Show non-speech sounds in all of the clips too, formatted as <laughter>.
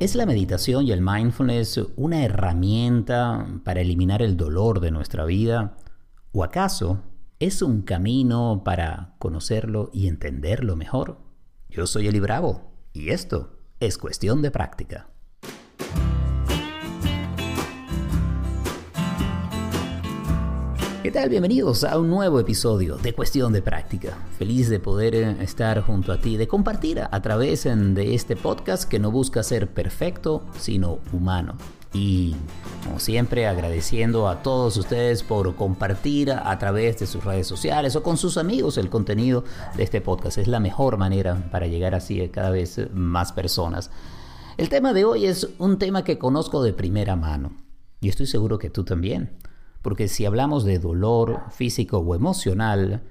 ¿Es la meditación y el mindfulness una herramienta para eliminar el dolor de nuestra vida? ¿O acaso es un camino para conocerlo y entenderlo mejor? Yo soy Eli Bravo y esto es cuestión de práctica. ¿Qué tal? Bienvenidos a un nuevo episodio de Cuestión de Práctica. Feliz de poder eh, estar junto a ti, de compartir a través de este podcast que no busca ser perfecto, sino humano. Y como siempre agradeciendo a todos ustedes por compartir a través de sus redes sociales o con sus amigos el contenido de este podcast. Es la mejor manera para llegar así a cada vez más personas. El tema de hoy es un tema que conozco de primera mano y estoy seguro que tú también. Porque si hablamos de dolor físico o emocional,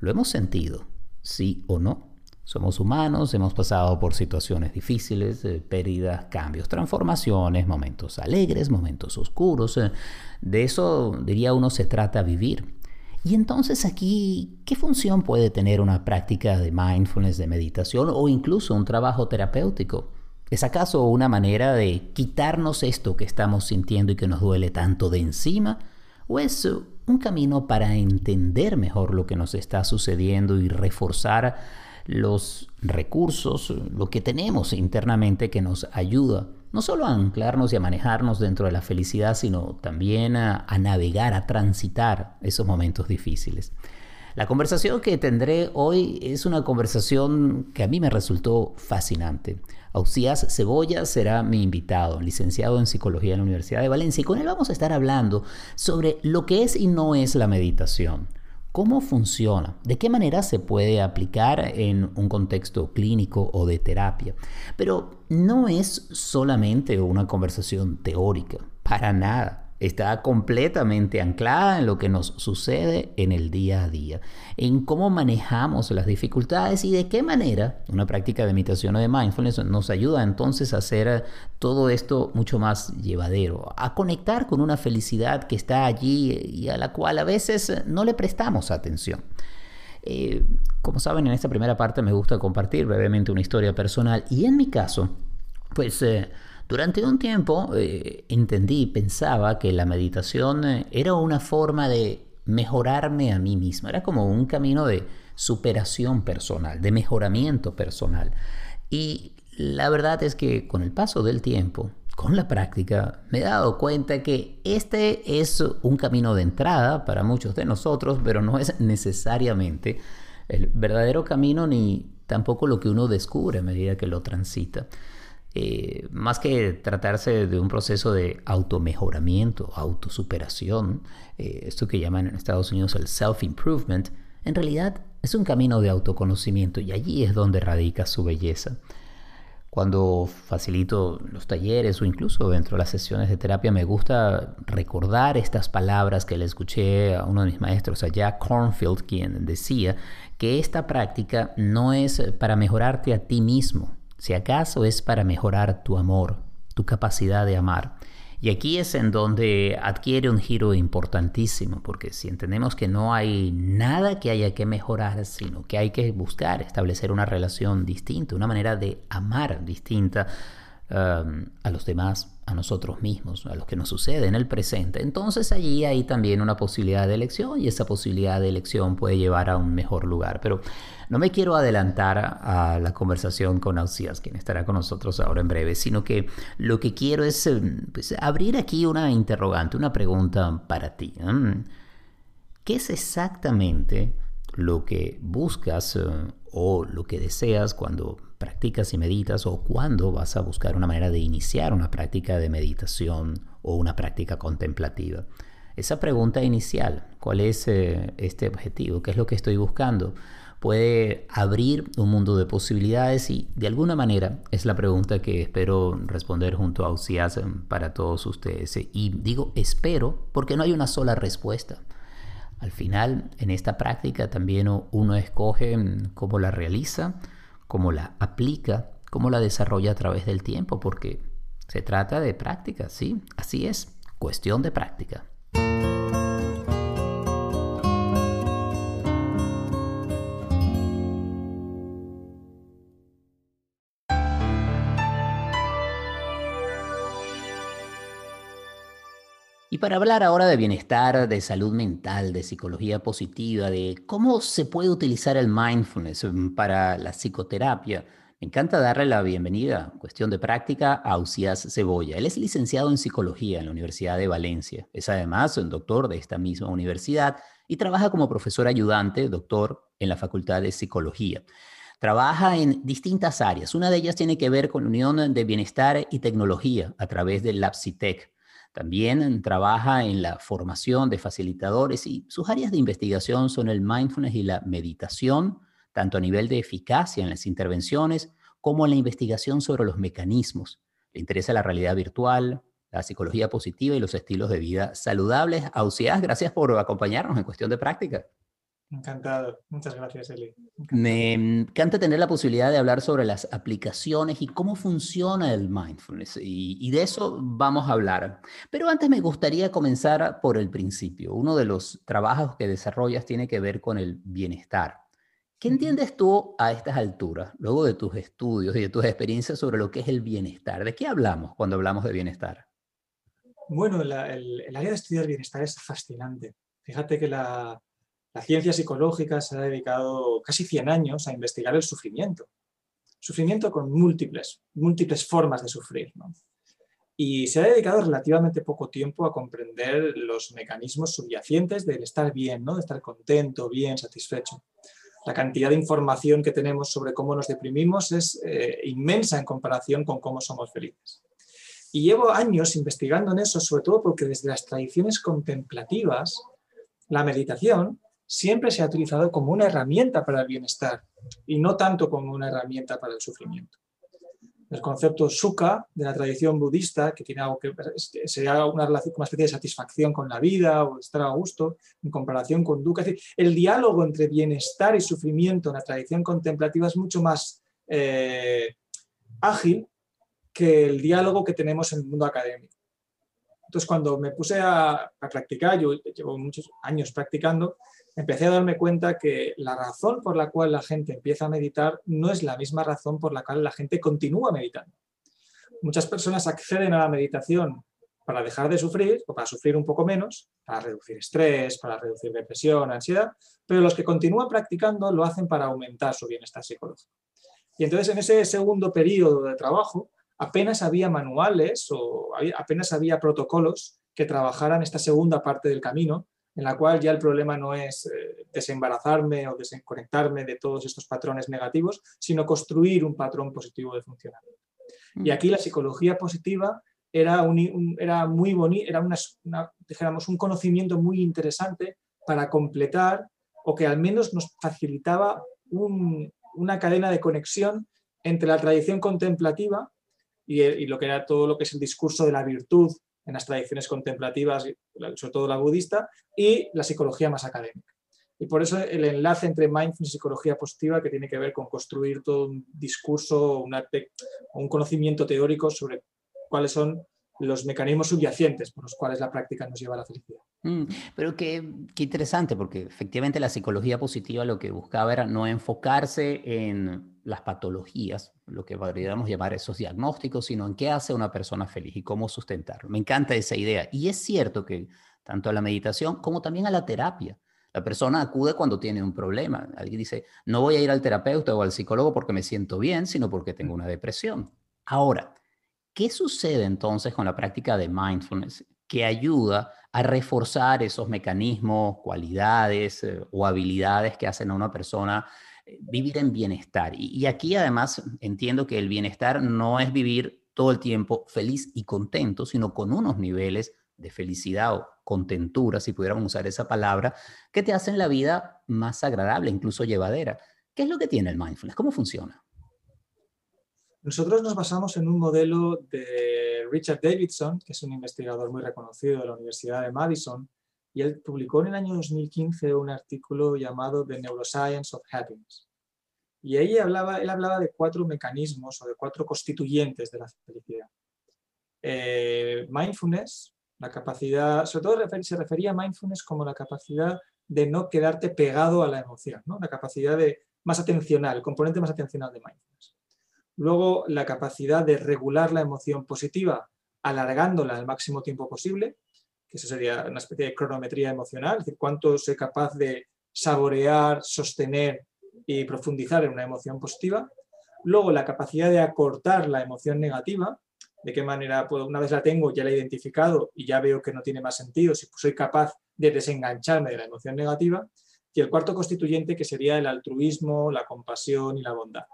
lo hemos sentido, sí o no. Somos humanos, hemos pasado por situaciones difíciles, eh, pérdidas, cambios, transformaciones, momentos alegres, momentos oscuros. Eh, de eso, diría uno, se trata vivir. Y entonces aquí, ¿qué función puede tener una práctica de mindfulness, de meditación o incluso un trabajo terapéutico? ¿Es acaso una manera de quitarnos esto que estamos sintiendo y que nos duele tanto de encima? ¿O es un camino para entender mejor lo que nos está sucediendo y reforzar los recursos, lo que tenemos internamente que nos ayuda no solo a anclarnos y a manejarnos dentro de la felicidad, sino también a, a navegar, a transitar esos momentos difíciles? La conversación que tendré hoy es una conversación que a mí me resultó fascinante. Ausías Cebolla será mi invitado, licenciado en psicología en la Universidad de Valencia, y con él vamos a estar hablando sobre lo que es y no es la meditación. ¿Cómo funciona? ¿De qué manera se puede aplicar en un contexto clínico o de terapia? Pero no es solamente una conversación teórica, para nada está completamente anclada en lo que nos sucede en el día a día, en cómo manejamos las dificultades y de qué manera una práctica de meditación o de mindfulness nos ayuda entonces a hacer todo esto mucho más llevadero, a conectar con una felicidad que está allí y a la cual a veces no le prestamos atención. Eh, como saben, en esta primera parte me gusta compartir brevemente una historia personal y en mi caso, pues... Eh, durante un tiempo eh, entendí, pensaba que la meditación eh, era una forma de mejorarme a mí mismo, era como un camino de superación personal, de mejoramiento personal. Y la verdad es que con el paso del tiempo, con la práctica, me he dado cuenta que este es un camino de entrada para muchos de nosotros, pero no es necesariamente el verdadero camino ni tampoco lo que uno descubre a medida que lo transita. Eh, más que tratarse de un proceso de automejoramiento, autosuperación, eh, esto que llaman en Estados Unidos el self-improvement, en realidad es un camino de autoconocimiento y allí es donde radica su belleza. Cuando facilito los talleres o incluso dentro de las sesiones de terapia me gusta recordar estas palabras que le escuché a uno de mis maestros, a Jack Cornfield, quien decía que esta práctica no es para mejorarte a ti mismo, si acaso es para mejorar tu amor, tu capacidad de amar. Y aquí es en donde adquiere un giro importantísimo, porque si entendemos que no hay nada que haya que mejorar, sino que hay que buscar establecer una relación distinta, una manera de amar distinta um, a los demás, a nosotros mismos, a lo que nos sucede en el presente, entonces allí hay también una posibilidad de elección y esa posibilidad de elección puede llevar a un mejor lugar. Pero no me quiero adelantar a la conversación con Ausías, quien estará con nosotros ahora en breve, sino que lo que quiero es eh, pues, abrir aquí una interrogante, una pregunta para ti. ¿Qué es exactamente lo que buscas eh, o lo que deseas cuando practicas y meditas o cuando vas a buscar una manera de iniciar una práctica de meditación o una práctica contemplativa? Esa pregunta inicial, ¿cuál es eh, este objetivo? ¿Qué es lo que estoy buscando? puede abrir un mundo de posibilidades y de alguna manera es la pregunta que espero responder junto a Ucias para todos ustedes. Y digo espero porque no hay una sola respuesta. Al final, en esta práctica también uno escoge cómo la realiza, cómo la aplica, cómo la desarrolla a través del tiempo, porque se trata de práctica, ¿sí? Así es, cuestión de práctica. Y para hablar ahora de bienestar, de salud mental, de psicología positiva, de cómo se puede utilizar el mindfulness mm, para la psicoterapia, me encanta darle la bienvenida, cuestión de práctica, a Cebolla. Él es licenciado en psicología en la Universidad de Valencia. Es además un doctor de esta misma universidad y trabaja como profesor ayudante, doctor en la Facultad de Psicología. Trabaja en distintas áreas. Una de ellas tiene que ver con la unión de bienestar y tecnología a través del LabCitec. También trabaja en la formación de facilitadores y sus áreas de investigación son el mindfulness y la meditación, tanto a nivel de eficacia en las intervenciones como en la investigación sobre los mecanismos. Le interesa la realidad virtual, la psicología positiva y los estilos de vida saludables. Ausias, gracias por acompañarnos en cuestión de práctica. Encantado. Muchas gracias, Eli. Me encanta tener la posibilidad de hablar sobre las aplicaciones y cómo funciona el mindfulness. Y, y, de eso vamos a hablar. Pero antes me gustaría comenzar por el principio. Uno de los trabajos que desarrollas tiene que ver con el bienestar. ¿Qué entiendes tú a estas alturas, luego de tus estudios y de tus experiencias sobre lo que es el bienestar? ¿De qué hablamos cuando hablamos de bienestar? Bueno, el, el área de estudiar bienestar es fascinante. Fíjate que la, la ciencia psicológica se ha dedicado casi 100 años a investigar el sufrimiento. Sufrimiento con múltiples, múltiples formas de sufrir. Y se ha dedicado relativamente poco tiempo a comprender los mecanismos subyacentes del estar bien, ¿no? de estar contento, bien, satisfecho. La cantidad de información que tenemos sobre cómo nos deprimimos es eh, inmensa en comparación con cómo somos felices. Y llevo años investigando en eso, sobre todo porque desde las tradiciones contemplativas, la meditación siempre se ha utilizado como una herramienta para el bienestar y no tanto como una herramienta para el sufrimiento. El concepto sukha de la tradición budista, que tiene algo que sería una relación, una especie de satisfacción con la vida o estar a gusto, en comparación con dukkha. Es decir, el diálogo entre bienestar y sufrimiento en la tradición contemplativa es mucho más eh, ágil que el diálogo que tenemos en el mundo académico. Entonces, cuando me puse a, practicar, yo llevo muchos años practicando, empecé a darme cuenta que la razón por la cual la gente empieza a meditar no es la misma razón por la cual la gente continúa meditando. Muchas personas acceden a la meditación para dejar de sufrir o para sufrir un poco menos, para reducir estrés, para reducir depresión, ansiedad, pero los que continúan practicando lo hacen para aumentar su bienestar psicológico. Y entonces en ese segundo periodo de trabajo apenas había manuales o apenas había protocolos que trabajaran esta segunda parte del camino, en la cual ya el problema no es eh, desembarazarme o desconectarme de todos estos patrones negativos, sino construir un patrón positivo de funcionamiento. Y aquí la psicología positiva era, un, era muy bonito, era una, un conocimiento muy interesante para completar o que al menos nos facilitaba una cadena de conexión entre la tradición contemplativa y, lo que era todo lo que es el discurso de la virtud en las tradiciones contemplativas, sobre todo la budista, y la psicología más académica. Y por eso el enlace entre mindfulness y psicología positiva que tiene que ver con construir todo un discurso, un conocimiento teórico sobre cuáles son los mecanismos subyacentes por los cuales la práctica nos lleva a la felicidad. Mm, pero qué, qué, interesante, porque efectivamente la psicología positiva lo que buscaba era no enfocarse en las patologías, lo que podríamos llamar esos diagnósticos, sino en qué hace una persona feliz y cómo sustentarlo. Me encanta esa idea. Y es cierto que tanto a la meditación como también a la terapia. La persona acude cuando tiene un problema. Alguien dice, no voy a ir al terapeuta o al psicólogo porque me siento bien, sino porque tengo una depresión. Ahora, ¿Qué sucede entonces con la práctica de mindfulness que ayuda a reforzar esos mecanismos, cualidades eh, o habilidades que hacen a una persona vivir en bienestar? Y, aquí además entiendo que el bienestar no es vivir todo el tiempo feliz y contento, sino con unos niveles de felicidad o contentura, si pudiéramos usar esa palabra, que te hacen la vida más agradable, incluso llevadera. ¿Qué es lo que tiene el mindfulness? ¿Cómo funciona? Nosotros nos basamos en un modelo de Richard Davidson, que es un investigador muy reconocido de la Universidad de Madison, y él publicó en el año 2015 un artículo llamado The Neuroscience of Happiness. Y ahí hablaba, él hablaba de cuatro mecanismos o de cuatro constituyentes de la felicidad. Eh, mindfulness, la capacidad, sobre todo se refería a mindfulness como la capacidad de no quedarte pegado a la emoción, ¿no? la capacidad de más atencional, el componente más atencional de mindfulness. Luego, la capacidad de regular la emoción positiva, alargándola al máximo tiempo posible, que eso sería una especie de cronometría emocional, es decir, cuánto soy capaz de saborear, sostener y profundizar en una emoción positiva. Luego, la capacidad de acortar la emoción negativa, de qué manera, puedo, una vez la tengo, ya la he identificado y ya veo que no tiene más sentido, si soy capaz de desengancharme de la emoción negativa. Y el cuarto constituyente, que sería el altruismo, la compasión y la bondad.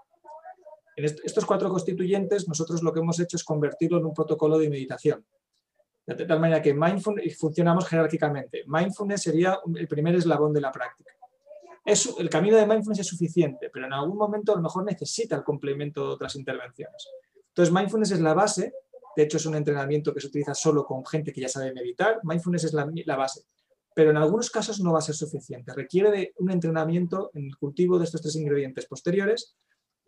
Estos cuatro constituyentes, nosotros lo que hemos hecho es convertirlo en un protocolo de meditación. De tal manera que mindfulness funcionamos jerárquicamente. Mindfulness sería el primer eslabón de la práctica. Es, el camino de mindfulness es suficiente, pero en algún momento a lo mejor necesita el complemento de otras intervenciones. Entonces, mindfulness es la base. De hecho, es un entrenamiento que se utiliza solo con gente que ya sabe meditar. Mindfulness es la, la base. Pero en algunos casos no va a ser suficiente. Requiere de un entrenamiento en el cultivo de estos tres ingredientes posteriores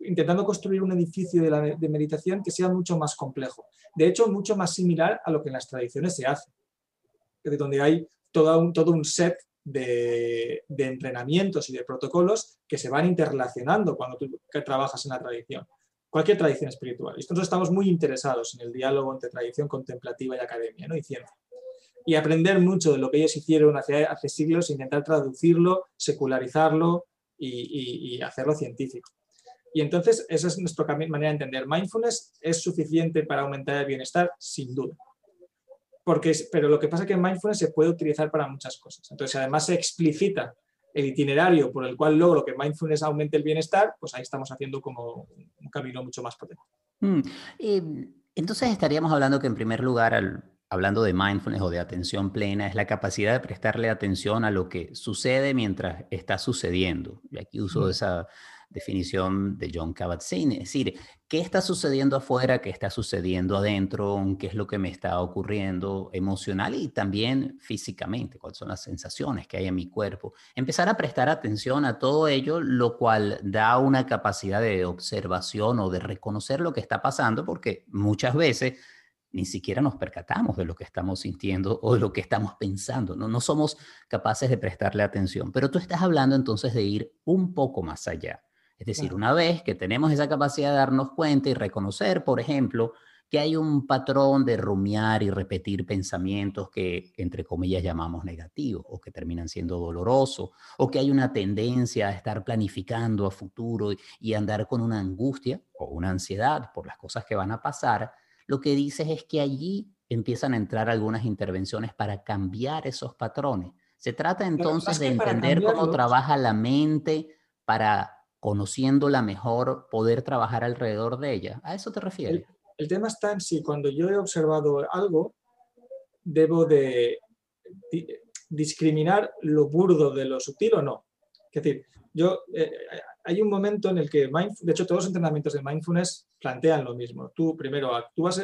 intentando construir un edificio de, meditación que sea mucho más complejo. De hecho, mucho más similar a lo que en las tradiciones se hace, de donde hay todo un, todo un set de, entrenamientos y de protocolos que se van interrelacionando cuando tú trabajas en la tradición. Cualquier tradición espiritual. Y nosotros estamos muy interesados en el diálogo entre tradición contemplativa y academia ¿no? y ciencia. Y aprender mucho de lo que ellos hicieron hace, hace siglos, intentar traducirlo, secularizarlo y hacerlo científico. Y entonces esa es nuestra manera de entender. Mindfulness es suficiente para aumentar el bienestar, sin duda. Porque pero lo que pasa es que mindfulness se puede utilizar para muchas cosas. Entonces, además se explicita el itinerario por el cual logro que mindfulness aumente el bienestar, pues ahí estamos haciendo como un camino mucho más potente. Mm, entonces estaríamos hablando que en primer lugar, hablando de mindfulness o de atención plena, es la capacidad de prestarle atención a lo que sucede mientras está sucediendo. Y aquí uso esa definición de John Kabat-Zinn, es decir, ¿qué está sucediendo afuera? ¿Qué está sucediendo adentro? ¿Qué es lo que me está ocurriendo emocional y también físicamente? ¿Cuáles son las sensaciones que hay en mi cuerpo? Empezar a prestar atención a todo ello, lo cual da una capacidad de observación o de reconocer lo que está pasando, porque muchas veces ni siquiera nos percatamos de lo que estamos sintiendo o de lo que estamos pensando, ¿no? no somos capaces de prestarle atención. Pero tú estás hablando entonces de ir un poco más allá. Es decir, una vez que tenemos esa capacidad de darnos cuenta y reconocer, por ejemplo, que hay un patrón de rumiar y repetir pensamientos que, entre comillas, llamamos negativos o que terminan siendo dolorosos, o que hay una tendencia a estar planificando a futuro y andar con una angustia o una ansiedad por las cosas que van a pasar, lo que dices es que allí empiezan a entrar algunas intervenciones para cambiar esos patrones. Se trata entonces de entender cómo trabaja la mente para conociéndola mejor, poder trabajar alrededor de ella. ¿A eso te refieres? El, tema está en si cuando yo he observado algo, debo de discriminar lo burdo de lo sutil o no. Es decir, yo, eh, hay un momento en el que, de hecho, todos los entrenamientos de mindfulness plantean lo mismo. Tú primero actúas,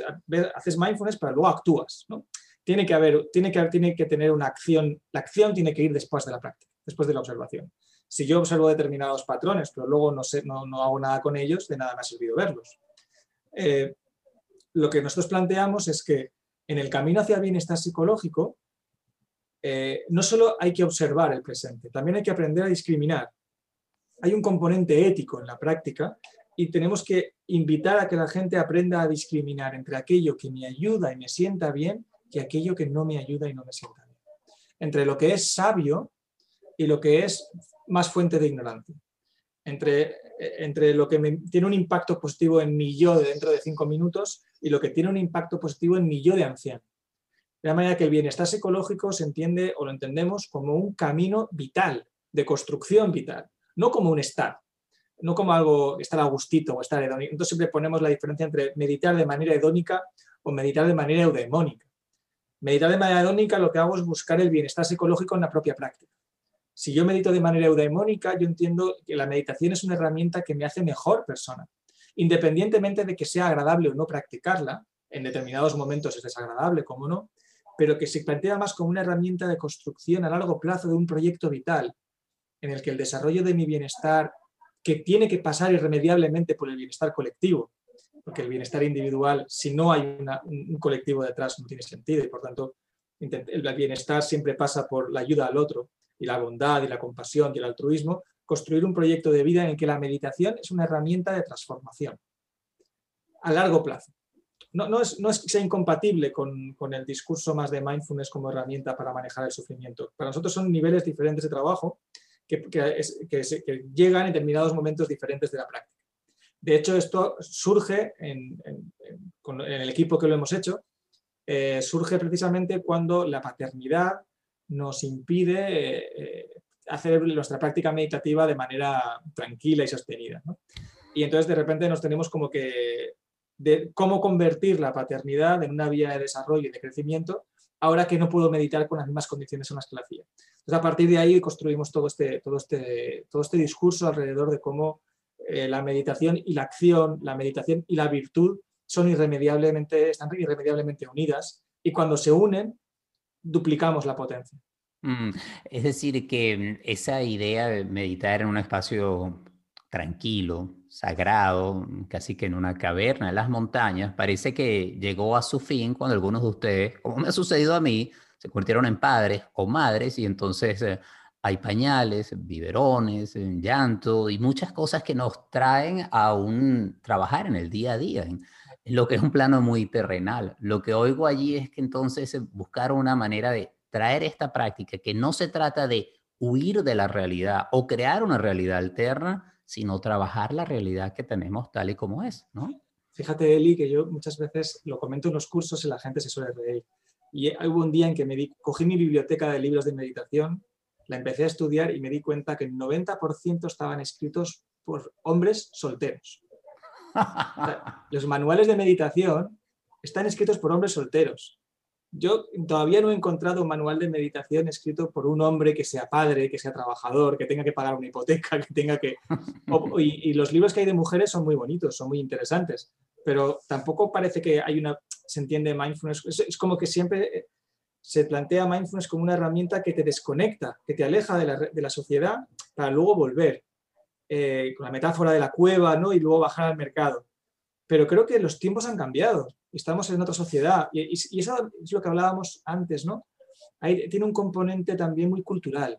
haces mindfulness, pero luego actúas. ¿no? Tiene, que haber, tiene, que, tiene que tener una acción, la acción tiene que ir después de la práctica, después de la observación si yo observo determinados patrones, pero luego no, sé, no, hago nada con ellos, de nada me ha servido verlos. Eh, lo que nosotros planteamos es que en el camino hacia el bienestar psicológico, eh, no solo hay que observar el presente, también hay que aprender a discriminar. Hay un componente ético en la práctica y tenemos que invitar a que la gente aprenda a discriminar entre aquello que me ayuda y me sienta bien y aquello que no me ayuda y no me sienta bien. Entre lo que es sabio y lo que es más fuente de ignorancia. Entre, entre lo que tiene un impacto positivo en mi yo de dentro de cinco minutos y lo que tiene un impacto positivo en mi yo de anciano. De la manera que el bienestar psicológico se entiende o lo entendemos como un camino vital, de construcción vital, no como un estar, no como algo estar a gustito o estar hedónico. Entonces siempre ponemos la diferencia entre meditar de manera hedónica o meditar de manera eudemónica. Meditar de manera hedónica lo que hago es buscar el bienestar psicológico en la propia práctica. Si yo medito de manera eudaimónica, yo entiendo que la meditación es una herramienta que me hace mejor persona. Independientemente de que sea agradable o no practicarla, en determinados momentos es desagradable, como no, pero que se plantea más como una herramienta de construcción a largo plazo de un proyecto vital, en el que el desarrollo de mi bienestar, que tiene que pasar irremediablemente por el bienestar colectivo, porque el bienestar individual, si no hay un colectivo detrás, no tiene sentido y por tanto el bienestar siempre pasa por la ayuda al otro y la bondad y la compasión y el altruismo, construir un proyecto de vida en el que la meditación es una herramienta de transformación a largo plazo. no, no, es, no es que sea incompatible con, con, el discurso más de mindfulness como herramienta para manejar el sufrimiento. Para nosotros son niveles diferentes de trabajo que, que, llegan en determinados momentos diferentes de la práctica. De hecho, esto surge en, en, en el equipo que lo hemos hecho, eh, surge precisamente cuando la paternidad nos impide eh, hacer nuestra práctica meditativa de manera tranquila y sostenida. ¿no? Y entonces de repente nos tenemos como que de cómo convertir la paternidad en una vía de desarrollo y de crecimiento ahora que no puedo meditar con las mismas condiciones en las que la hacía. Entonces, a partir de ahí construimos todo este, todo este, todo este discurso alrededor de cómo eh, la meditación y la acción, la meditación y la virtud son irremediablemente, están irremediablemente unidas y cuando se unen, duplicamos la potencia. Mm, es decir, que esa idea de meditar en un espacio tranquilo, sagrado, casi que en una caverna en las montañas, parece que llegó a su fin cuando algunos de ustedes, como me ha sucedido a mí, se convirtieron en padres o madres y entonces eh, hay pañales, biberones, llanto y muchas cosas que nos traen a un trabajar en el día a día, lo que es un plano muy terrenal. Lo que oigo allí es que entonces buscaron una manera de traer esta práctica que no se trata de huir de la realidad o crear una realidad alterna, sino trabajar la realidad que tenemos tal y como es, ¿no? Fíjate, Eli, que yo muchas veces lo comento en los cursos y la gente se suele reír. Y hubo un día en que me di, cogí mi biblioteca de libros de meditación, la empecé a estudiar y me di cuenta que el 90% estaban escritos por hombres solteros. Los manuales de meditación están escritos por hombres solteros. Yo todavía no he encontrado un manual de meditación escrito por un hombre que sea padre, que sea trabajador, que tenga que pagar una hipoteca, <laughs> que tenga que... y, los libros que hay de mujeres son muy bonitos, son muy interesantes, pero tampoco parece que hay una... se entiende mindfulness. Es, como que siempre eh, se plantea mindfulness como una herramienta que te desconecta, que te aleja de la, de la sociedad para luego volver. Eh, con la metáfora de la cueva ¿no? y luego bajar al mercado. Pero creo que los tiempos han cambiado estamos en otra sociedad. Y, eso es lo que hablábamos antes, ¿no? tiene un componente también muy cultural.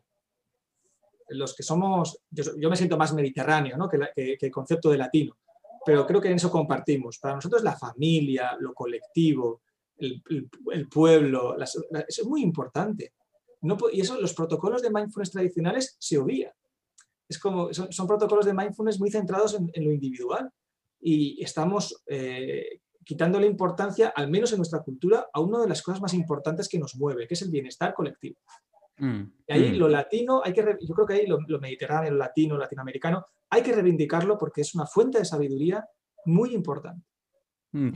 Los que somos, yo, me siento más mediterráneo ¿no? que, el concepto de latino, pero creo que en eso compartimos. Para nosotros la familia, lo colectivo, el, pueblo, eso es muy importante. No, y eso, los protocolos de mindfulness tradicionales se obvían. Es como, son, protocolos de mindfulness muy centrados en, lo individual y estamos eh, quitando la importancia, al menos en nuestra cultura, a una de las cosas más importantes que nos mueve, que es el bienestar colectivo. Mm, y ahí mm. lo latino, hay que, yo creo que ahí lo, mediterráneo, lo latino, latinoamericano, hay que reivindicarlo porque es una fuente de sabiduría muy importante. Mm.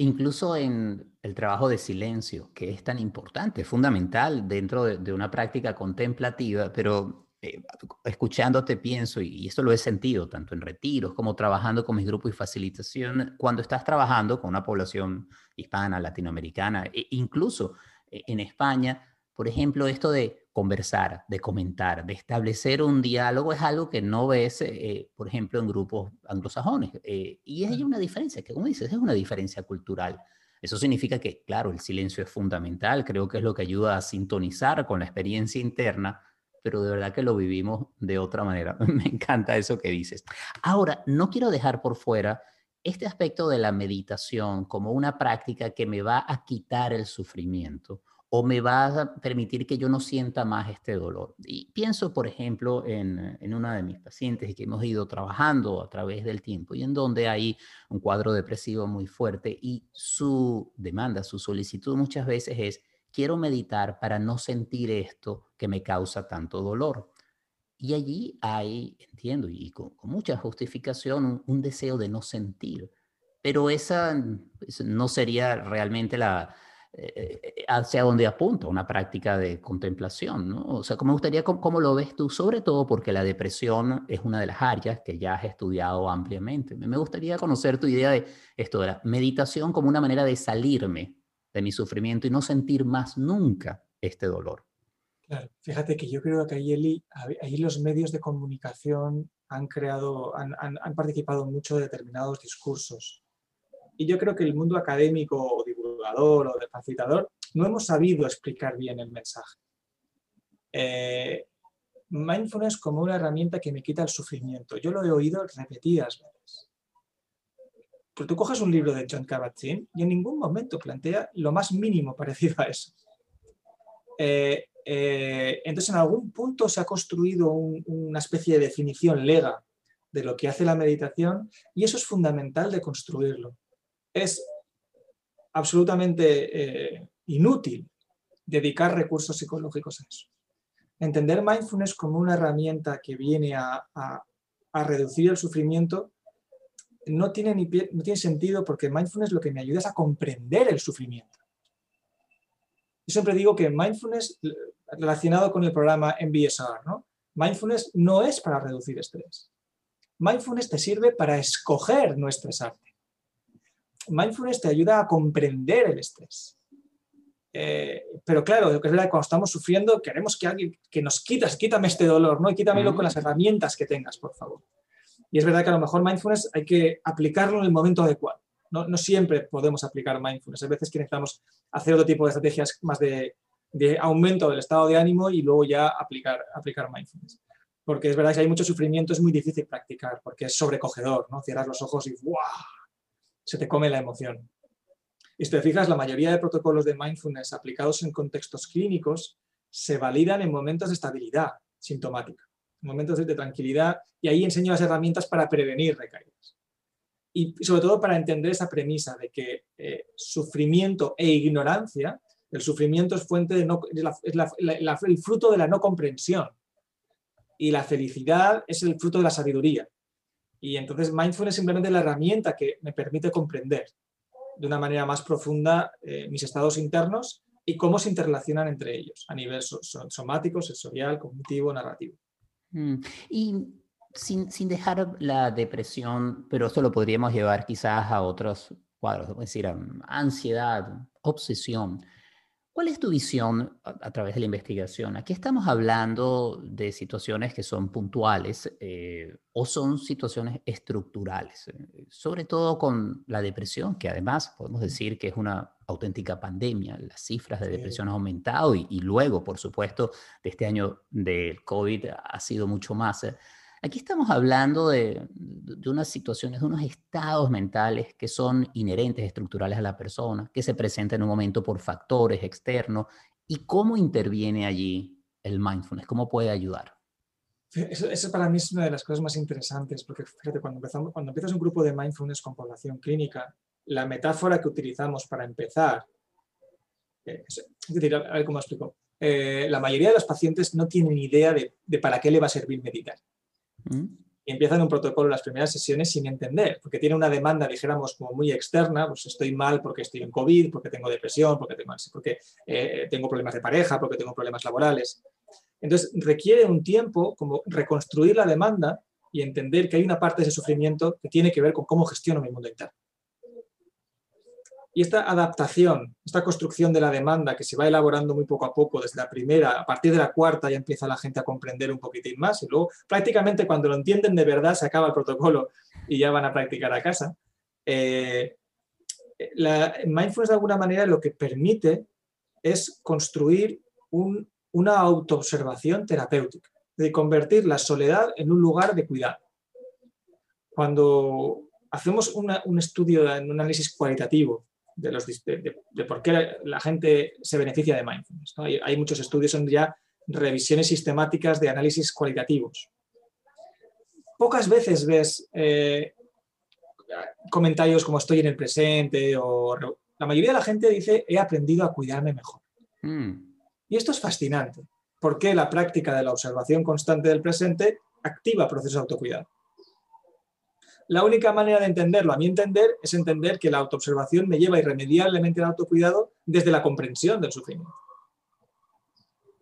Incluso en el trabajo de silencio, que es tan importante, fundamental dentro de, de una práctica contemplativa, pero eh, escuchándote pienso, y esto lo he sentido tanto en retiros como trabajando con mis grupos y facilitación, cuando estás trabajando con una población hispana, latinoamericana, e incluso eh, en España, por ejemplo, esto de conversar, de comentar, de establecer un diálogo es algo que no ves, eh, por ejemplo, en grupos anglosajones. y hay una diferencia, que como dices, es una diferencia cultural. Eso significa que, claro, el silencio es fundamental, creo que es lo que ayuda a sintonizar con la experiencia interna, pero de verdad que lo vivimos de otra manera. <laughs> Me encanta eso que dices. Ahora, no quiero dejar por fuera este aspecto de la meditación como una práctica que me va a quitar el sufrimiento o me va a permitir que yo no sienta más este dolor. Y pienso, por ejemplo, en, en una de mis pacientes que hemos ido trabajando a través del tiempo y en donde hay un cuadro depresivo muy fuerte y su demanda, su solicitud muchas veces es, quiero meditar para no sentir esto que me causa tanto dolor. Y allí hay, entiendo, y con, mucha justificación, un, deseo de no sentir. Pero esa no sería realmente la, eh, eh, hacia donde apunta una práctica de contemplación, ¿no? O sea, como me gustaría, ¿cómo, lo ves tú? Sobre todo porque la depresión es una de las áreas que ya has estudiado ampliamente. Me gustaría conocer tu idea de esto, de la meditación como una manera de salirme de mi sufrimiento y no sentir más nunca este dolor. Claro, fíjate que yo creo que ahí, ahí los medios de comunicación han creado, han, han, participado mucho de determinados discursos. Y yo creo que el mundo académico o divulgador o de facilitador no hemos sabido explicar bien el mensaje. Eh, mindfulness como una herramienta que me quita el sufrimiento. Yo lo he oído repetidas veces Pero tú coges un libro de John Kabat-Zinn y en ningún momento plantea lo más mínimo parecido a eso. Eh, eh, entonces, en algún punto se ha construido una especie de definición lega de lo que hace la meditación y eso es fundamental de construirlo. Es absolutamente eh, inútil dedicar recursos psicológicos a eso. Entender mindfulness como una herramienta que viene a, reducir el sufrimiento no tiene, ni no tiene sentido porque mindfulness lo que me ayuda es a comprender el sufrimiento. Yo siempre digo que mindfulness, relacionado con el programa MBSR, ¿no? mindfulness no es para reducir estrés. Mindfulness te sirve para escoger no estresarte. Mindfulness te ayuda a comprender el estrés. Eh, pero claro, es verdad que cuando estamos sufriendo queremos que alguien que nos quitas, quítame este dolor, ¿no? Y quítamelo con las herramientas que tengas, por favor. Y es verdad que a lo mejor mindfulness hay que aplicarlo en el momento adecuado. No, siempre podemos aplicar mindfulness. Hay veces que necesitamos hacer otro tipo de estrategias más de, aumento del estado de ánimo y luego ya aplicar, aplicar mindfulness. Porque es verdad que hay mucho sufrimiento, es muy difícil practicar, porque es sobrecogedor, ¿no? Cierras los ojos y ¡guau! se te come la emoción. Y si te fijas, la mayoría de protocolos de mindfulness aplicados en contextos clínicos se validan en momentos de estabilidad sintomática, momentos de tranquilidad, y ahí enseño las herramientas para prevenir recaídas. Y sobre todo para entender esa premisa de que eh, sufrimiento e ignorancia, el sufrimiento es fuente de no, el fruto de la no comprensión y la felicidad es el fruto de la sabiduría. Y entonces mindfulness es simplemente la herramienta que me permite comprender de una manera más profunda eh, mis estados internos y cómo se interrelacionan entre ellos a nivel somático, sensorial, cognitivo, narrativo. Mm. Y sin, sin, dejar la depresión, pero esto lo podríamos llevar quizás a otros cuadros, es decir, ansiedad, obsesión. ¿Cuál es tu visión a, través de la investigación? Aquí estamos hablando de situaciones que son puntuales eh, o son situaciones estructurales, eh, sobre todo con la depresión, que además podemos decir que es una auténtica pandemia. Las cifras de depresión han aumentado y, y luego, por supuesto, de este año del COVID ha sido mucho más. Eh, Aquí estamos hablando de, unas situaciones, de unos estados mentales que son inherentes, estructurales a la persona, que se presentan en un momento por factores externos y cómo interviene allí el mindfulness, cómo puede ayudar. Eso, para mí es una de las cosas más interesantes, porque fíjate, cuando, empezamos, cuando empiezas un grupo de mindfulness con población clínica, la metáfora que utilizamos para empezar, eh, es decir, a ver cómo explico, eh, la mayoría de los pacientes no tienen idea de para qué le va a servir meditar. Y empiezan un protocolo las primeras sesiones sin entender, porque tiene una demanda, dijéramos, como muy externa, pues estoy mal porque estoy en COVID, porque tengo depresión, porque tengo, porque, eh, tengo problemas de pareja, porque tengo problemas laborales. Entonces, requiere un tiempo como reconstruir la demanda y entender que hay una parte de ese sufrimiento que tiene que ver con cómo gestiono mi mundo interno. Y esta adaptación, esta construcción de la demanda que se va elaborando muy poco a poco desde la primera, a partir de la cuarta ya empieza la gente a comprender un poquitín más y luego prácticamente cuando lo entienden de verdad se acaba el protocolo y ya van a practicar a casa. Eh, la mindfulness de alguna manera lo que permite es construir una autoobservación terapéutica, de convertir la soledad en un lugar de cuidado. Cuando hacemos un estudio, un análisis cualitativo de, los, de, por qué la gente se beneficia de mindfulness. Hay, muchos estudios, son ya revisiones sistemáticas de análisis cualitativos. Pocas veces ves eh, comentarios como estoy en el presente o la mayoría de la gente dice he aprendido a cuidarme mejor. Hmm. Y esto es fascinante, porque la práctica de la observación constante del presente activa procesos de autocuidado. La única manera de entenderlo, a mi entender, es entender que la autoobservación me lleva irremediablemente al autocuidado desde la comprensión del sufrimiento.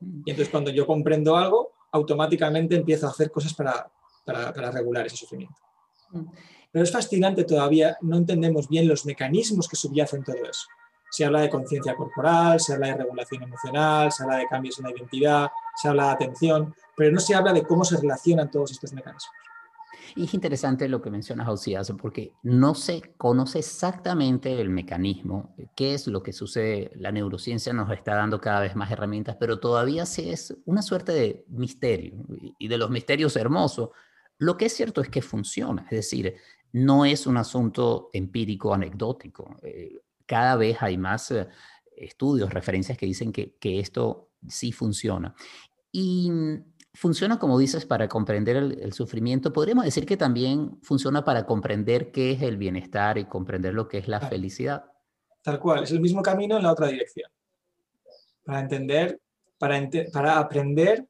Y entonces cuando yo comprendo algo, automáticamente empiezo a hacer cosas para, regular ese sufrimiento. Pero es fascinante todavía, no entendemos bien los mecanismos que subyacen todo eso. Se habla de conciencia corporal, se habla de regulación emocional, se habla de cambios en la identidad, se habla de atención, pero no se habla de cómo se relacionan todos estos mecanismos. Y es interesante lo que mencionas, Josías, porque no se conoce exactamente el mecanismo, qué es lo que sucede. La neurociencia nos está dando cada vez más herramientas, pero todavía sí es una suerte de misterio y de los misterios hermosos. Lo que es cierto es que funciona, es decir, no es un asunto empírico anecdótico. Eh, cada vez hay más eh, estudios, referencias que dicen que, que, esto sí funciona. Y funciona, como dices, para comprender el, sufrimiento. Podríamos decir que también funciona para comprender qué es el bienestar y comprender lo que es la felicidad. Tal cual, es el mismo camino en la otra dirección. Para entender, para, para aprender,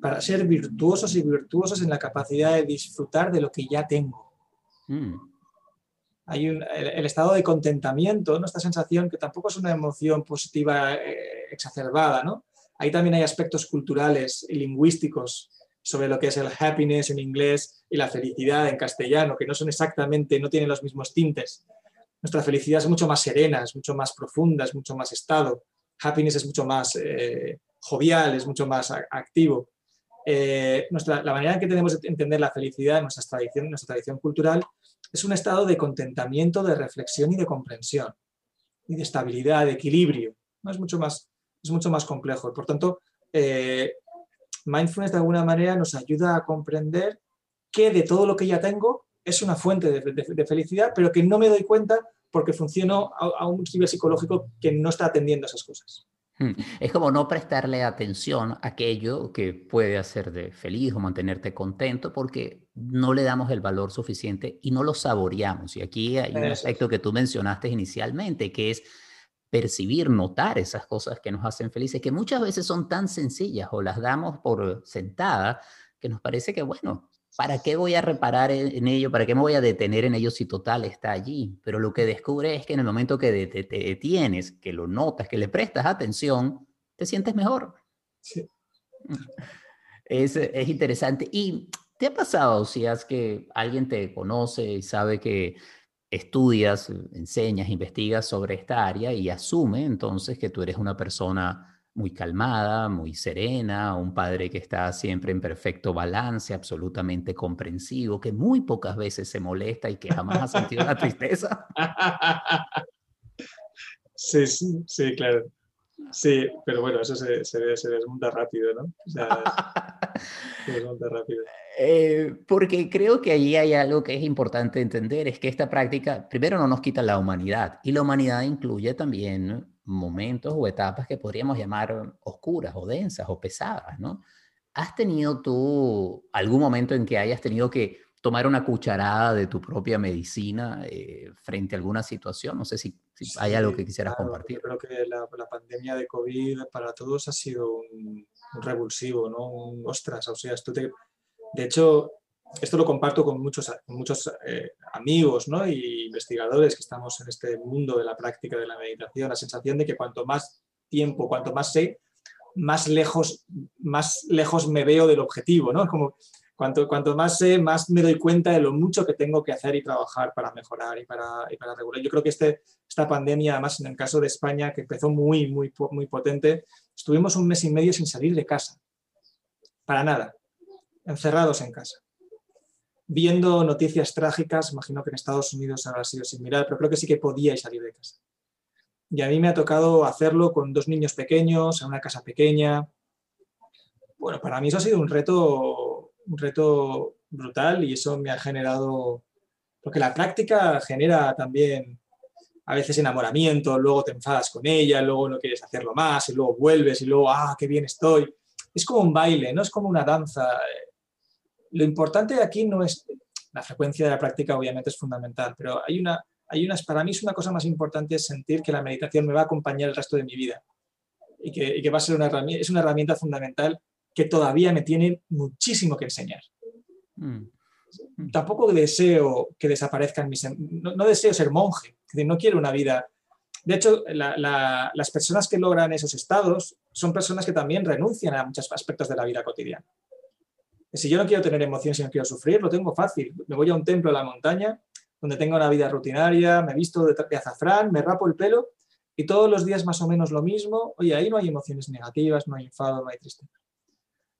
para ser virtuosos y virtuosos en la capacidad de disfrutar de lo que ya tengo. Mm. Hay un, el, estado de contentamiento, ¿no? esta sensación que tampoco es una emoción positiva eh, exacerbada. ¿no? Ahí también hay aspectos culturales y lingüísticos sobre lo que es el happiness en inglés y la felicidad en castellano, que no son exactamente, no tienen los mismos tintes nuestra felicidad es mucho más serena, es mucho más profunda, es mucho más estado. Happiness es mucho más eh, jovial, es mucho más activo. Eh, la manera en que tenemos de entender la felicidad en nuestra tradición, nuestra tradición cultural es un estado de contentamiento, de reflexión y de comprensión, y de estabilidad, de equilibrio. ¿no? Es, mucho más, es mucho más complejo. Por tanto, eh, mindfulness de alguna manera nos ayuda a comprender que de todo lo que ya tengo es una fuente de, felicidad, pero que no me doy cuenta porque funciono a, un nivel psicológico que no está atendiendo a esas cosas. Hmm. Es como no prestarle atención a aquello que puede hacerte feliz o mantenerte contento porque no le damos el valor suficiente y no lo saboreamos. Y aquí hay un aspecto que tú mencionaste inicialmente, que es percibir, notar esas cosas que nos hacen felices, que muchas veces son tan sencillas o las damos por sentadas que nos parece que, bueno, ¿para qué voy a reparar en, ello? ¿Para qué me voy a detener en ello si total está allí? Pero lo que descubre es que en el momento que te, detienes, que lo notas, que le prestas atención, te sientes mejor. Sí. <laughs> Es, es interesante. ¿Y te ha pasado, si es que alguien te conoce y sabe que estudias, enseñas, investigas sobre esta área y asume entonces que tú eres una persona muy calmada, muy serena, un padre que está siempre en perfecto balance, absolutamente comprensivo, que muy pocas veces se molesta y que jamás ha sentido la tristeza. <laughs> Sí, sí, sí, claro. Sí, pero bueno, eso se, se, se desmonta rápido, ¿no? O sea, <laughs> se desmonta rápido. Eh, porque creo que allí hay algo que es importante entender, es que esta práctica, primero, no nos quita la humanidad, y la humanidad incluye también momentos o etapas que podríamos llamar oscuras o densas o pesadas, ¿no? ¿Has tenido tú algún momento en que hayas tenido que tomar una cucharada de tu propia medicina eh, frente a alguna situación? No sé si, hay algo que quisieras compartir. Yo creo que la, pandemia de COVID para todos ha sido un, revulsivo, ¿no? Un, ostras, o sea, tú te... De hecho, esto lo comparto con muchos, muchos eh, amigos ¿no? y investigadores que estamos en este mundo de la práctica de la meditación, la sensación de que cuanto más tiempo, cuanto más sé, más lejos, más lejos me veo del objetivo, ¿no? Como cuanto, cuanto más sé, más me doy cuenta de lo mucho que tengo que hacer y trabajar para mejorar y para, y para regular. Yo creo que este, esta pandemia, además en el caso de España, que empezó muy, muy, muy potente, estuvimos un mes y medio sin salir de casa, para nada, encerrados en casa viendo noticias trágicas, imagino que en Estados Unidos habrá sido similar, pero creo que sí que podíais salir de casa. Y a mí me ha tocado hacerlo con dos niños pequeños, en una casa pequeña. Bueno, para mí eso ha sido un reto, un reto brutal y eso me ha generado, porque la práctica genera también a veces enamoramiento, luego te enfadas con ella, luego no quieres hacerlo más y luego vuelves y luego, ah, qué bien estoy. Es como un baile, no es como una danza lo importante aquí no es, la frecuencia de la práctica obviamente es fundamental, pero hay una, hay unas, para mí es una cosa más importante es sentir que la meditación me va a acompañar el resto de mi vida y que, va a ser una herramienta, es una herramienta fundamental que todavía me tiene muchísimo que enseñar. Mm. Mm. Tampoco deseo que desaparezcan mis... No, no deseo ser monje, no quiero una vida... De hecho, las personas que logran esos estados son personas que también renuncian a muchos aspectos de la vida cotidiana. Si yo no quiero tener emociones y no quiero sufrir, lo tengo fácil. Me voy a un templo a la montaña, donde tengo una vida rutinaria, me visto de, azafrán, me rapo el pelo y todos los días más o menos lo mismo. Oye, ahí no hay emociones negativas, no hay enfado, no hay tristeza.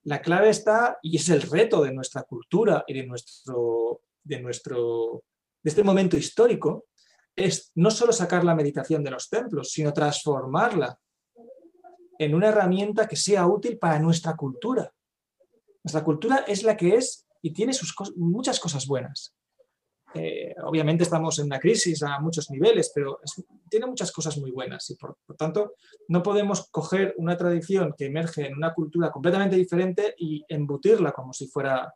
La clave está, y es el reto de nuestra cultura y de nuestro, de nuestro, de este momento histórico, es no solo sacar la meditación de los templos, sino transformarla en una herramienta que sea útil para nuestra cultura. Nuestra cultura es la que es y tiene sus muchas cosas buenas, eh, obviamente estamos en una crisis a muchos niveles, pero tiene muchas cosas muy buenas y por, tanto no podemos coger una tradición que emerge en una cultura completamente diferente y embutirla como si fuera,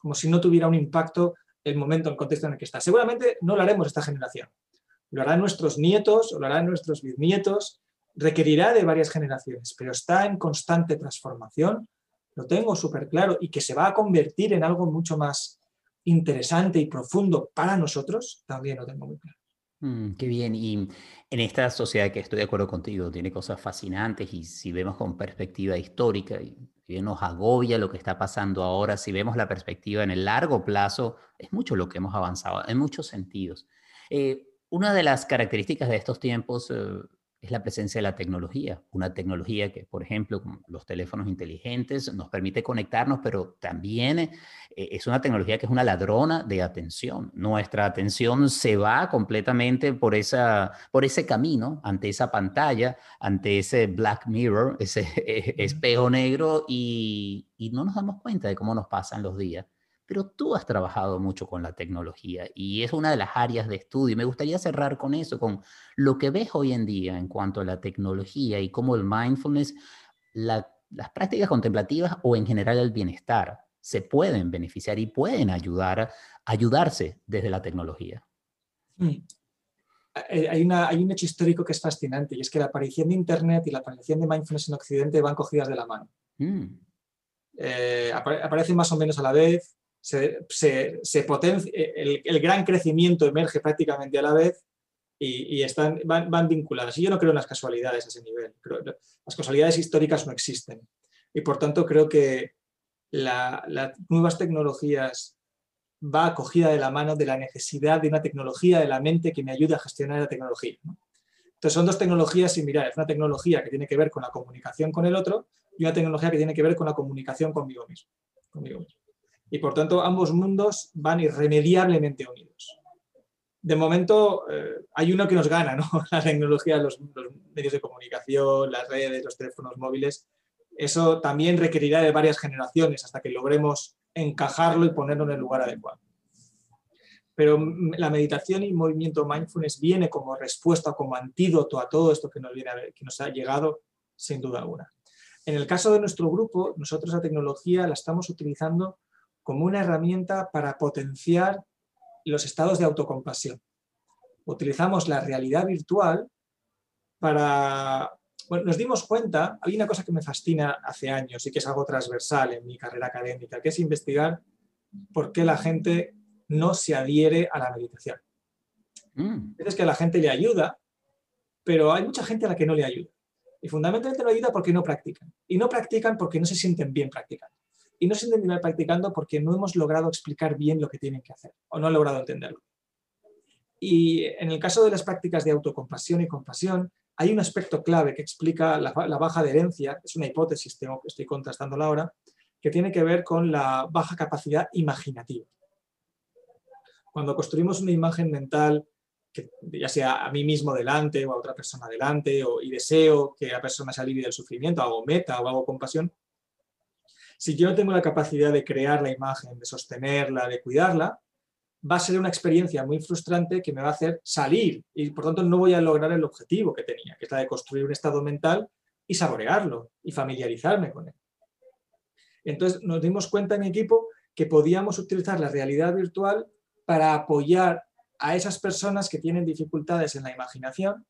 como si no tuviera un impacto el momento, el contexto en el que está. Seguramente no lo haremos esta generación, lo harán nuestros nietos o lo harán nuestros bisnietos, requerirá de varias generaciones, pero está en constante transformación, lo tengo súper claro, y que se va a convertir en algo mucho más interesante y profundo para nosotros, también lo tengo muy claro. Mm, qué bien. Y en esta sociedad que estoy de acuerdo contigo, tiene cosas fascinantes y si vemos con perspectiva histórica y bien nos agobia lo que está pasando ahora, si vemos la perspectiva en el largo plazo, es mucho lo que hemos avanzado en muchos sentidos. Eh, una de las características de estos tiempos eh, es la presencia de la tecnología. Una tecnología que, por ejemplo, los teléfonos inteligentes nos permite conectarnos, pero también eh, es una tecnología que es una ladrona de atención. Nuestra atención se va completamente por, esa, por ese camino, ante esa pantalla, ante ese black mirror, ese <laughs> espejo negro, y, y no nos damos cuenta de cómo nos pasan los días pero tú has trabajado mucho con la tecnología y es una de las áreas de estudio. Me gustaría cerrar con eso, con lo que ves hoy en día en cuanto a la tecnología y cómo el mindfulness, las prácticas contemplativas o en general el bienestar se pueden beneficiar y pueden ayudar, ayudarse desde la tecnología. Eh, hay, una, hay un hecho histórico que es fascinante y es que la aparición de Internet y la aparición de mindfulness en Occidente van cogidas de la mano. Mm. Eh, aparecen más o menos a la vez, se, potencia, el, gran crecimiento emerge prácticamente a la vez y, están, van, vinculadas. Y yo no creo en las casualidades a ese nivel. las casualidades históricas no existen. Y por tanto creo que las nuevas tecnologías va acogida de la mano de la necesidad de una tecnología de la mente que me ayude a gestionar la tecnología. Entonces son dos tecnologías similares. Una tecnología que tiene que ver con la comunicación con el otro y una tecnología que tiene que ver con la comunicación conmigo mismo. Conmigo mismo y por tanto ambos mundos van irremediablemente unidos. De momento eh, hay uno que nos gana, ¿no? <laughs> la tecnología, los, medios de comunicación, las redes, los teléfonos móviles. Eso también requerirá de varias generaciones hasta que logremos encajarlo y ponerlo en el lugar adecuado. Pero la meditación y movimiento mindfulness viene como respuesta, como antídoto a todo esto que nos, viene que nos ha llegado, sin duda alguna. En el caso de nuestro grupo, nosotros la tecnología la estamos utilizando como una herramienta para potenciar los estados de autocompasión. Utilizamos la realidad virtual para... Bueno, nos dimos cuenta, hay una cosa que me fascina hace años y que es algo transversal en mi carrera académica, que es investigar por qué la gente no se adhiere a la meditación. Mm. Es que a la gente le ayuda, pero hay mucha gente a la que no le ayuda. Y fundamentalmente no ayuda porque no practican. Y no practican porque no se sienten bien practicando y no se entienden practicando porque no hemos logrado explicar bien lo que tienen que hacer o no han logrado entenderlo. Y en el caso de las prácticas de autocompasión y compasión, hay un aspecto clave que explica la, baja adherencia, es una hipótesis que estoy contrastando ahora, que tiene que ver con la baja capacidad imaginativa. Cuando construimos una imagen mental, que ya sea a mí mismo delante o a otra persona delante, o, y deseo que la persona se alivie del sufrimiento, hago meta o hago compasión, si yo no tengo la capacidad de crear la imagen, de sostenerla, de cuidarla, va a ser una experiencia muy frustrante que me va a hacer salir y por tanto no voy a lograr el objetivo que tenía, que es la de construir un estado mental y saborearlo y familiarizarme con él. Entonces nos dimos cuenta en mi equipo que podíamos utilizar la realidad virtual para apoyar a esas personas que tienen dificultades en la imaginación,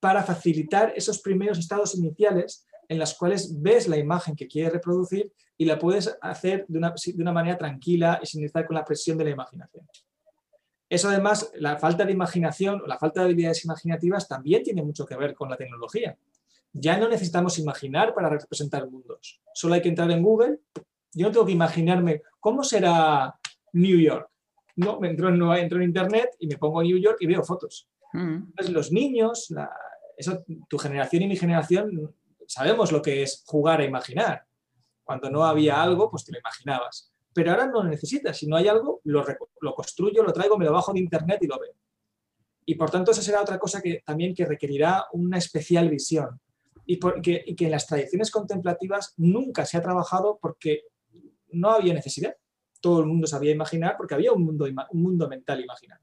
para facilitar esos primeros estados iniciales en las cuales ves la imagen que quieres reproducir y la puedes hacer de una, de una manera tranquila y sin estar con la presión de la imaginación. Eso además, la falta de imaginación o la falta de habilidades imaginativas también tiene mucho que ver con la tecnología. Ya no necesitamos imaginar para representar mundos. Solo hay que entrar en Google. Yo no tengo que imaginarme cómo será New York. No, me entro en, entro en Internet y me pongo New York y veo fotos. Mm. Entonces, los niños, eso, tu generación y mi generación sabemos lo que es jugar a imaginar. Cuando no había algo, pues te lo imaginabas. Pero ahora no lo necesitas. Si no hay algo, lo, construyo, lo traigo, me lo bajo de internet y lo veo. Y por tanto, esa será otra cosa que también que requerirá una especial visión. Y, y que en las tradiciones contemplativas nunca se ha trabajado porque no había necesidad. todo el mundo sabía imaginar porque había un mundo, un mundo mental imaginado.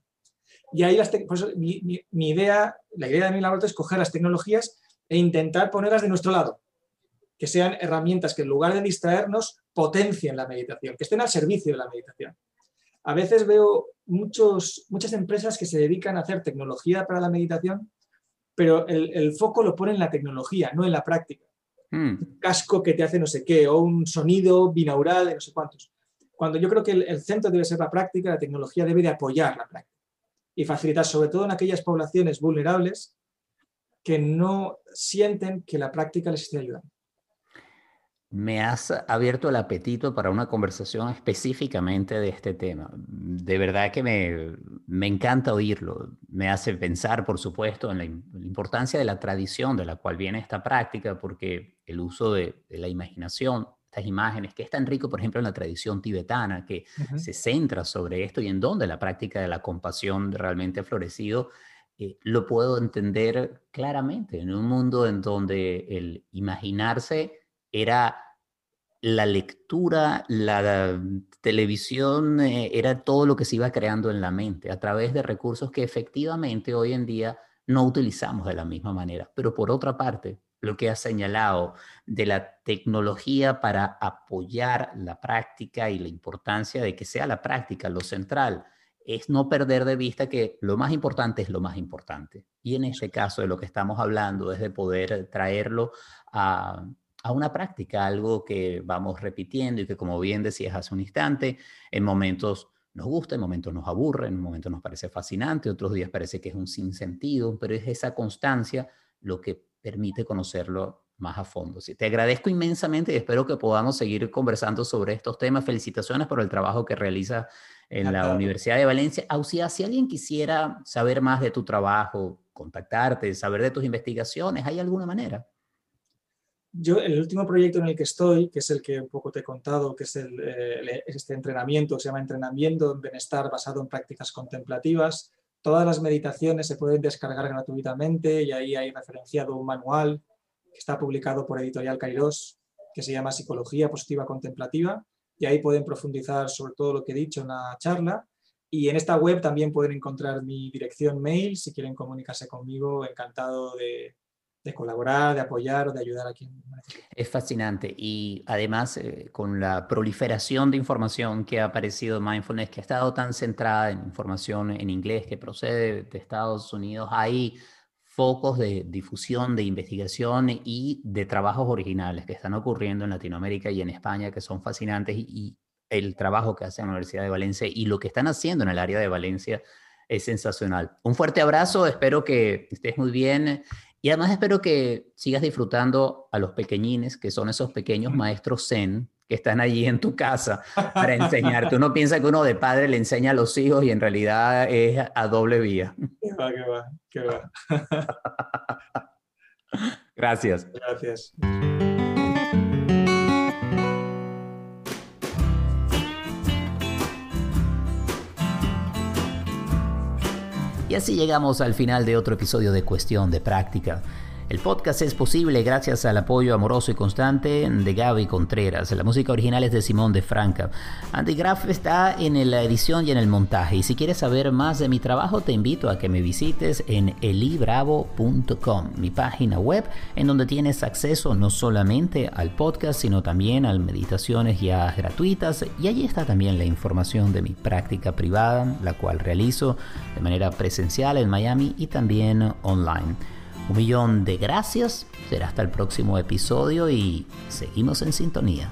Y ahí las mi, mi, idea, la idea de mi laboratorio es coger las tecnologías e intentar ponerlas de nuestro lado, que sean herramientas que en lugar de distraernos potencien la meditación, que estén al servicio de la meditación. A veces veo muchos, muchas empresas que se dedican a hacer tecnología para la meditación, pero el, foco lo pone en la tecnología, no en la práctica. Hmm. Un casco que te hace no sé qué, o un sonido binaural de no sé cuántos. Cuando yo creo que el, el centro debe ser la práctica, la tecnología debe de apoyar la práctica y facilitar, sobre todo en aquellas poblaciones vulnerables que no sienten que la práctica les esté ayudando me has abierto el apetito para una conversación específicamente de este tema. De verdad que me, encanta oírlo. Me hace pensar, por supuesto, en la, importancia de la tradición de la cual viene esta práctica, porque el uso de, la imaginación, estas imágenes, que es tan rico, por ejemplo, en la tradición tibetana, que se centra sobre esto y en donde la práctica de la compasión realmente ha florecido, eh, lo puedo entender claramente en un mundo en donde el imaginarse era la lectura, la televisión, eh, era todo lo que se iba creando en la mente a través de recursos que efectivamente hoy en día no utilizamos de la misma manera. Pero por otra parte, lo que ha señalado de la tecnología para apoyar la práctica y la importancia de que sea la práctica lo central, es no perder de vista que lo más importante es lo más importante. Y en este caso de lo que estamos hablando es de poder traerlo a, una práctica, algo que vamos repitiendo y que como bien decías hace un instante, en momentos nos gusta, en momentos nos aburre, en momentos nos parece fascinante, otros días parece que es un sinsentido, pero es esa constancia lo que permite conocerlo más a fondo. Sí, te agradezco inmensamente y espero que podamos seguir conversando sobre estos temas. Felicitaciones por el trabajo que realiza en la Universidad de Valencia. Ausia, si alguien quisiera saber más de tu trabajo, contactarte, saber de tus investigaciones, ¿hay alguna manera? yo, el último proyecto en el que estoy, que es el que un poco te he contado, que es el, eh, este entrenamiento, se llama Entrenamiento en Bienestar basado en prácticas contemplativas. Todas las meditaciones se pueden descargar gratuitamente y ahí hay referenciado un manual que está publicado por Editorial Kairos, que se llama Psicología Positiva Contemplativa, y ahí pueden profundizar sobre todo lo que he dicho en la charla. Y en esta web también pueden encontrar mi dirección mail si quieren comunicarse conmigo, encantado de, colaborar, de apoyar o de ayudar a quien Es fascinante y además eh, con la proliferación de información que ha aparecido en Mindfulness, que ha estado tan centrada en información en inglés que procede de Estados Unidos, hay focos de difusión, de investigación y de trabajos originales que están ocurriendo en Latinoamérica y en España que son fascinantes y, el trabajo que hace la Universidad de Valencia y lo que están haciendo en el área de Valencia es sensacional. Un fuerte abrazo, espero que estés muy bien y además espero que sigas disfrutando a los pequeñines, que son esos pequeños maestros zen que están allí en tu casa para enseñarte. Uno piensa que uno de padre le enseña a los hijos y en realidad es a doble vía. Qué va, qué va, qué va. Gracias. Gracias. Y así llegamos al final de otro episodio de Cuestión de Práctica. El podcast es posible gracias al apoyo amoroso y constante de Gaby Contreras. La música original es de Simón de Franca. Andy Graff está en la edición y en el montaje. Y si quieres saber más de mi trabajo, te invito a que me visites en elibravo.com, mi página web, en donde tienes acceso no solamente al podcast, sino también a meditaciones ya gratuitas. Y allí está también la información de mi práctica privada, la cual realizo de manera presencial en Miami y también online. Un millón de gracias, será hasta el próximo episodio y seguimos en sintonía.